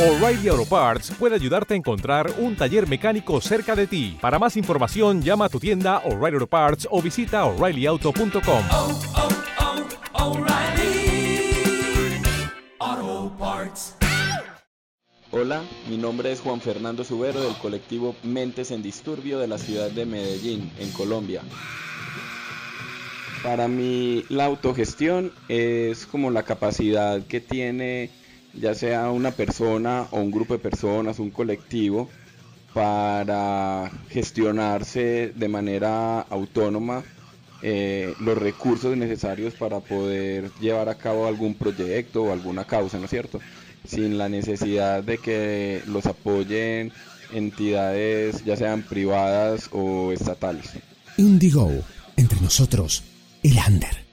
O'Reilly Auto Parts puede ayudarte a encontrar un taller mecánico cerca de ti. Para más información, llama a tu tienda O'Reilly Auto Parts o visita oreillyauto.com. oh, oh, Parts. Hola, mi nombre es Juan Fernando Subero del colectivo Mentes en Disturbio de la ciudad de Medellín, en Colombia. Para mí la autogestión es como la capacidad que tiene ya sea una persona o un grupo de personas, un colectivo, para gestionarse de manera autónoma eh, los recursos necesarios para poder llevar a cabo algún proyecto o alguna causa, ¿no es cierto? Sin la necesidad de que los apoyen entidades ya sean privadas o estatales. Indigo, entre nosotros, el under.